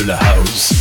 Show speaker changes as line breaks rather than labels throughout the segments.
de la house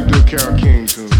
like to do a
King tune.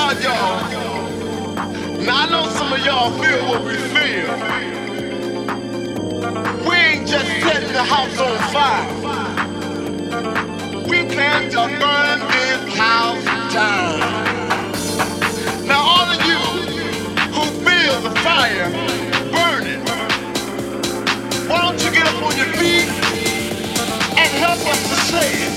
about y'all. Now I know some of y'all feel what we feel. We ain't just setting the house on fire. We plan to burn this house down. Now all of you who feel the fire burning, why don't you get up on your feet and help us to
save?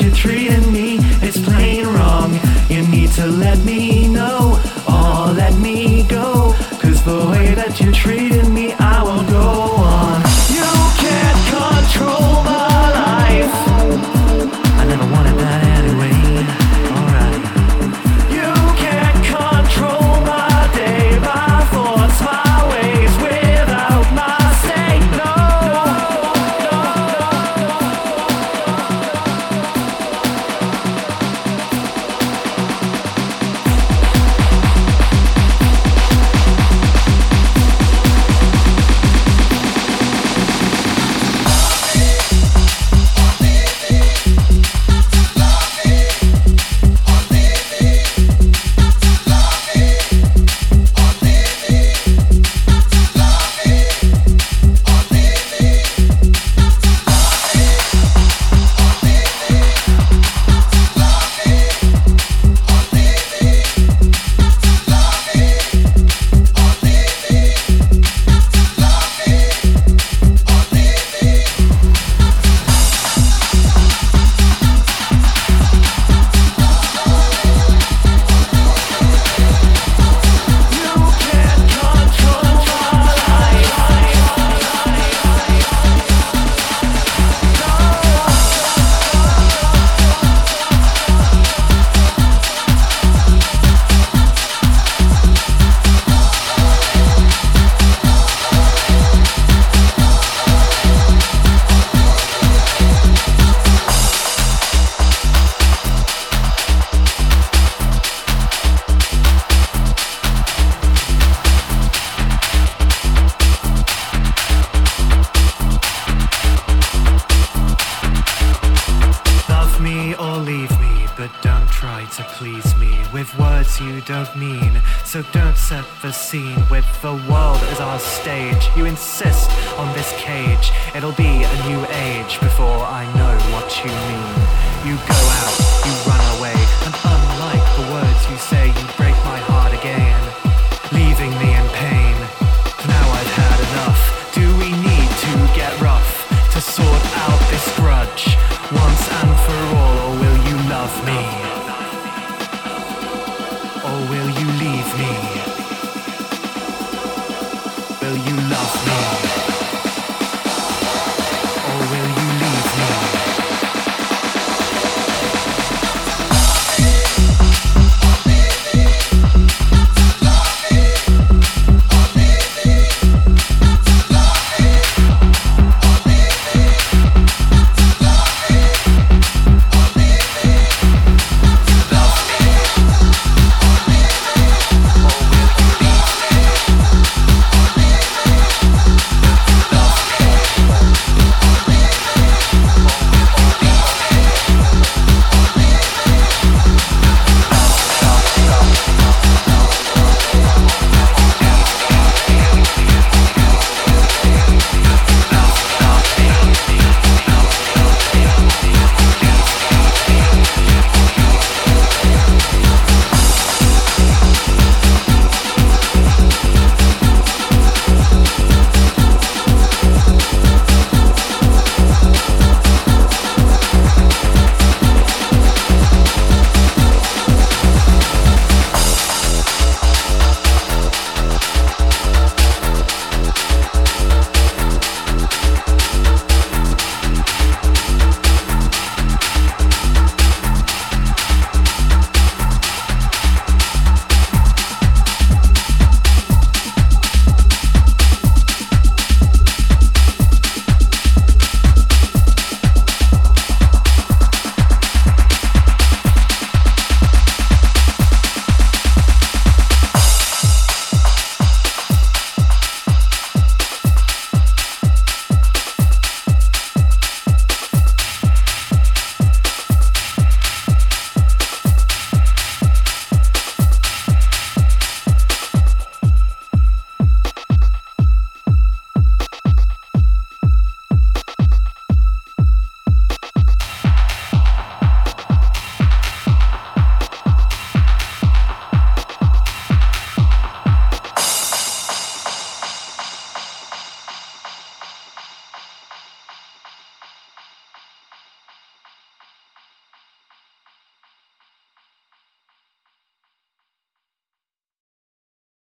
You're treating